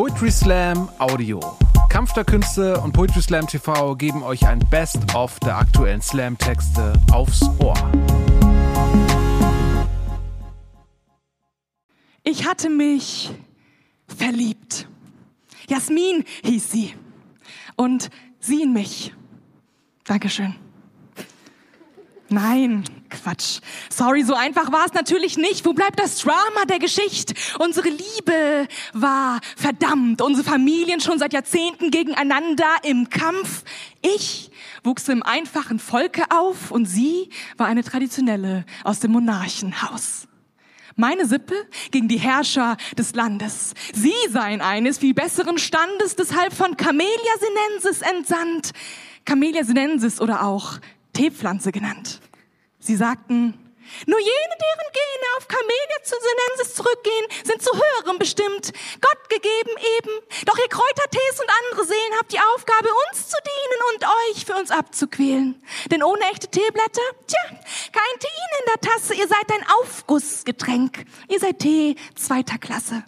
Poetry Slam Audio. Kampf der Künste und Poetry Slam TV geben euch ein Best-of der aktuellen Slam-Texte aufs Ohr. Ich hatte mich verliebt. Jasmin hieß sie. Und sie in mich. Dankeschön. Nein, Quatsch. Sorry, so einfach war es natürlich nicht. Wo bleibt das Drama der Geschichte? Unsere Liebe war verdammt. Unsere Familien schon seit Jahrzehnten gegeneinander im Kampf. Ich wuchs im einfachen Volke auf und sie war eine traditionelle aus dem Monarchenhaus. Meine Sippe gegen die Herrscher des Landes. Sie seien eines viel besseren Standes, deshalb von Camellia sinensis entsandt. Camellia sinensis oder auch Teepflanze genannt. Sie sagten, nur jene, deren Gene auf Camellia zu Sinensis zurückgehen, sind zu höherem bestimmt, Gott gegeben eben. Doch ihr Kräutertees und andere Seelen habt die Aufgabe, uns zu dienen und euch für uns abzuquälen. Denn ohne echte Teeblätter, tja, kein Tein in der Tasse, ihr seid ein Aufgussgetränk. Ihr seid Tee zweiter Klasse.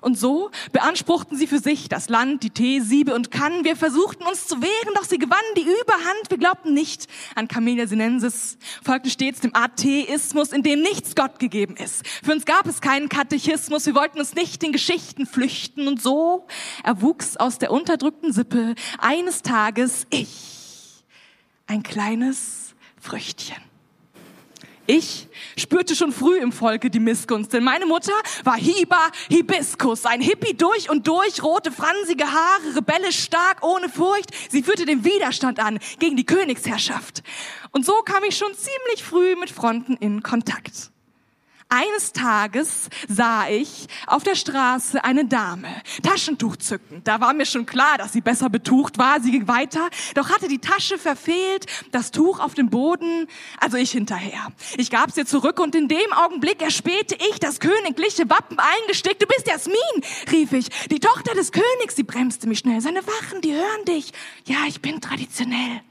Und so beanspruchten sie für sich das Land, die Tee, Siebe und Kannen. Wir versuchten uns zu wehren, doch sie gewannen die Überhand. Wir glaubten nicht an Camellia sinensis, folgten stets dem Atheismus, in dem nichts Gott gegeben ist. Für uns gab es keinen Katechismus, wir wollten uns nicht in Geschichten flüchten. Und so erwuchs aus der unterdrückten Sippe eines Tages ich, ein kleines Früchtchen. Ich spürte schon früh im Volke die Missgunst, denn meine Mutter war Hiba Hibiskus, ein Hippie durch und durch, rote, fransige Haare, rebellisch stark, ohne Furcht. Sie führte den Widerstand an gegen die Königsherrschaft. Und so kam ich schon ziemlich früh mit Fronten in Kontakt. Eines Tages sah ich auf der Straße eine Dame, Taschentuch zücken. Da war mir schon klar, dass sie besser betucht war. Sie ging weiter, doch hatte die Tasche verfehlt, das Tuch auf dem Boden, also ich hinterher. Ich gab's ihr zurück und in dem Augenblick erspähte ich das königliche Wappen eingestickt. Du bist Jasmin, rief ich, die Tochter des Königs. Sie bremste mich schnell. Seine Wachen, die hören dich. Ja, ich bin traditionell.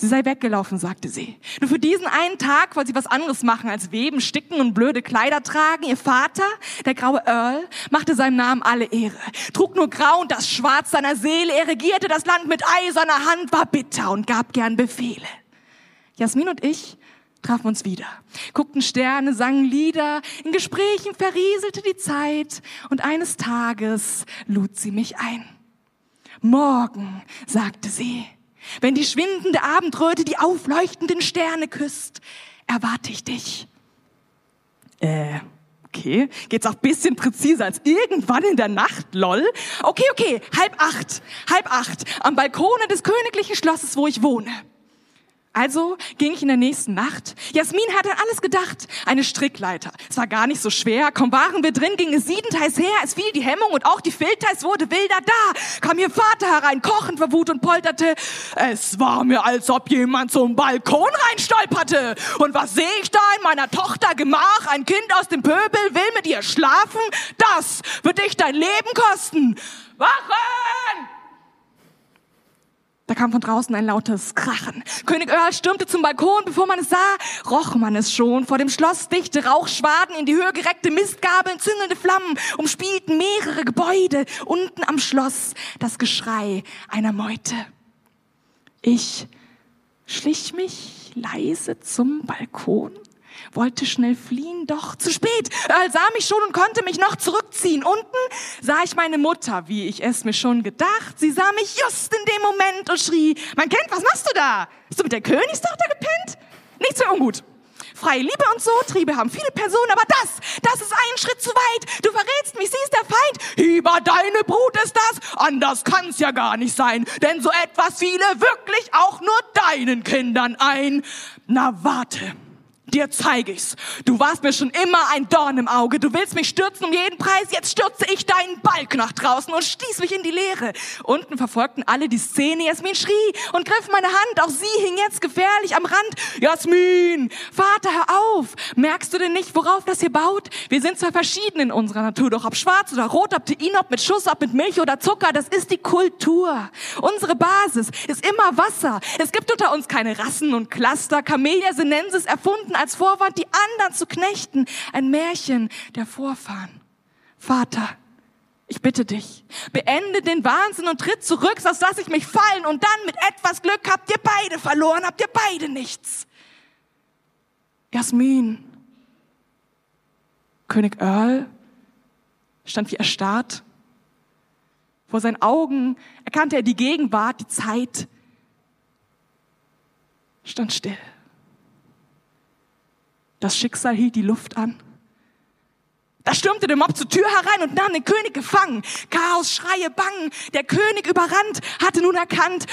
Sie sei weggelaufen, sagte sie. Nur für diesen einen Tag wollte sie was anderes machen als weben, sticken und blöde Kleider tragen. Ihr Vater, der graue Earl, machte seinem Namen alle Ehre, trug nur grau und das Schwarz seiner Seele. Er regierte das Land mit eiserner Hand, war bitter und gab gern Befehle. Jasmin und ich trafen uns wieder, guckten Sterne, sangen Lieder, in Gesprächen verrieselte die Zeit und eines Tages lud sie mich ein. Morgen, sagte sie, wenn die schwindende Abendröte die aufleuchtenden Sterne küsst, erwarte ich dich. Äh, okay. Geht's auch bisschen präziser als irgendwann in der Nacht, lol? Okay, okay, halb acht, halb acht, am Balkone des königlichen Schlosses, wo ich wohne. Also ging ich in der nächsten Nacht. Jasmin hatte an alles gedacht. Eine Strickleiter. Es war gar nicht so schwer. Kaum waren wir drin, ging es siedendheiß her. Es fiel die Hemmung und auch die Filteis wurde wilder. Da kam ihr Vater herein, kochend vor Wut und polterte. Es war mir, als ob jemand zum Balkon reinstolperte. Und was sehe ich da in meiner Tochter Gemach? Ein Kind aus dem Pöbel will mit ihr schlafen? Das wird dich dein Leben kosten. Wachen! Kam von draußen ein lautes Krachen. König Earl stürmte zum Balkon, bevor man es sah, roch man es schon. Vor dem Schloss dichte Rauchschwaden, in die Höhe gereckte Mistgabeln, züngelnde Flammen, umspielten mehrere Gebäude. Unten am Schloss das Geschrei einer Meute. Ich schlich mich leise zum Balkon wollte schnell fliehen, doch zu spät. Er sah mich schon und konnte mich noch zurückziehen. Unten sah ich meine Mutter, wie ich es mir schon gedacht. Sie sah mich just in dem Moment und schrie, mein Kind, was machst du da? Bist du mit der Königstochter gepennt? Nichts für ungut. Freie Liebe und so, Triebe haben viele Personen, aber das, das ist ein Schritt zu weit. Du verrätst mich, sie ist der Feind. Hieber, deine Brut ist das. Anders kann's ja gar nicht sein, denn so etwas fiele wirklich auch nur deinen Kindern ein. Na, warte. Dir zeige ich's. Du warst mir schon immer ein Dorn im Auge. Du willst mich stürzen um jeden Preis. Jetzt stürze ich deinen Balk nach draußen und stieß mich in die Leere. Unten verfolgten alle die Szene. Jasmin schrie und griff meine Hand. Auch sie hing jetzt gefährlich am Rand. Jasmin, Vater, hör auf. Merkst du denn nicht, worauf das hier baut? Wir sind zwar verschieden in unserer Natur, doch ob schwarz oder rot, ob Tein, ob mit Schuss, ob mit Milch oder Zucker, das ist die Kultur. Unsere Basis ist immer Wasser. Es gibt unter uns keine Rassen und Cluster. Camellia sinensis erfunden als Vorwand, die anderen zu knechten. Ein Märchen der Vorfahren. Vater, Ich bitte dich, beende den Wahnsinn und tritt zurück, sonst lasse ich mich fallen und dann mit etwas Glück habt ihr beide verloren, habt ihr beide nichts. Jasmin. König Earl stand wie erstarrt. Vor seinen Augen erkannte er die Gegenwart, die Zeit, stand still. Das Schicksal hielt die Luft an. Da stürmte der Mob zur Tür herein und nahm den König gefangen. Chaos, Schreie, Bangen. Der König überrannt, hatte nun erkannt,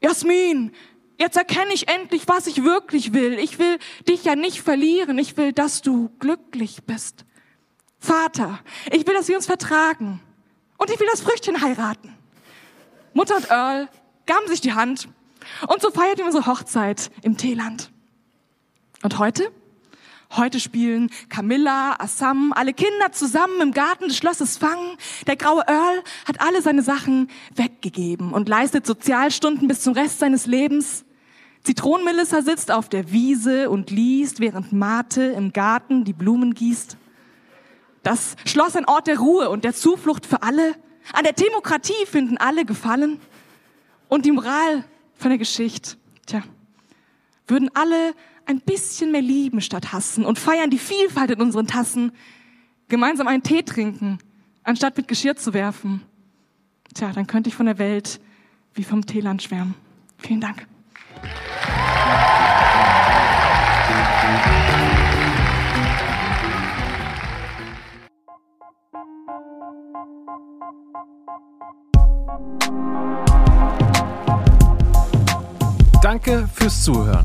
Jasmin, jetzt erkenne ich endlich, was ich wirklich will. Ich will dich ja nicht verlieren. Ich will, dass du glücklich bist. Vater, ich will, dass wir uns vertragen. Und ich will das Früchtchen heiraten. Mutter und Earl gaben sich die Hand. Und so feierten wir unsere Hochzeit im Teeland. Und heute? Heute spielen Camilla, Assam, alle Kinder zusammen im Garten des Schlosses Fangen. Der graue Earl hat alle seine Sachen weggegeben und leistet Sozialstunden bis zum Rest seines Lebens. Zitronenmelissa sitzt auf der Wiese und liest, während Mate im Garten die Blumen gießt. Das Schloss ein Ort der Ruhe und der Zuflucht für alle. An der Demokratie finden alle Gefallen. Und die Moral von der Geschichte, tja, würden alle ein bisschen mehr lieben statt hassen und feiern die Vielfalt in unseren Tassen, gemeinsam einen Tee trinken, anstatt mit Geschirr zu werfen. Tja, dann könnte ich von der Welt wie vom Teeland schwärmen. Vielen Dank. Danke fürs Zuhören.